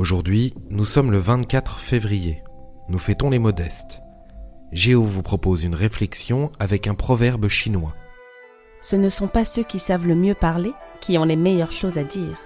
Aujourd'hui, nous sommes le 24 février. Nous fêtons les modestes. Géo vous propose une réflexion avec un proverbe chinois. Ce ne sont pas ceux qui savent le mieux parler qui ont les meilleures choses à dire.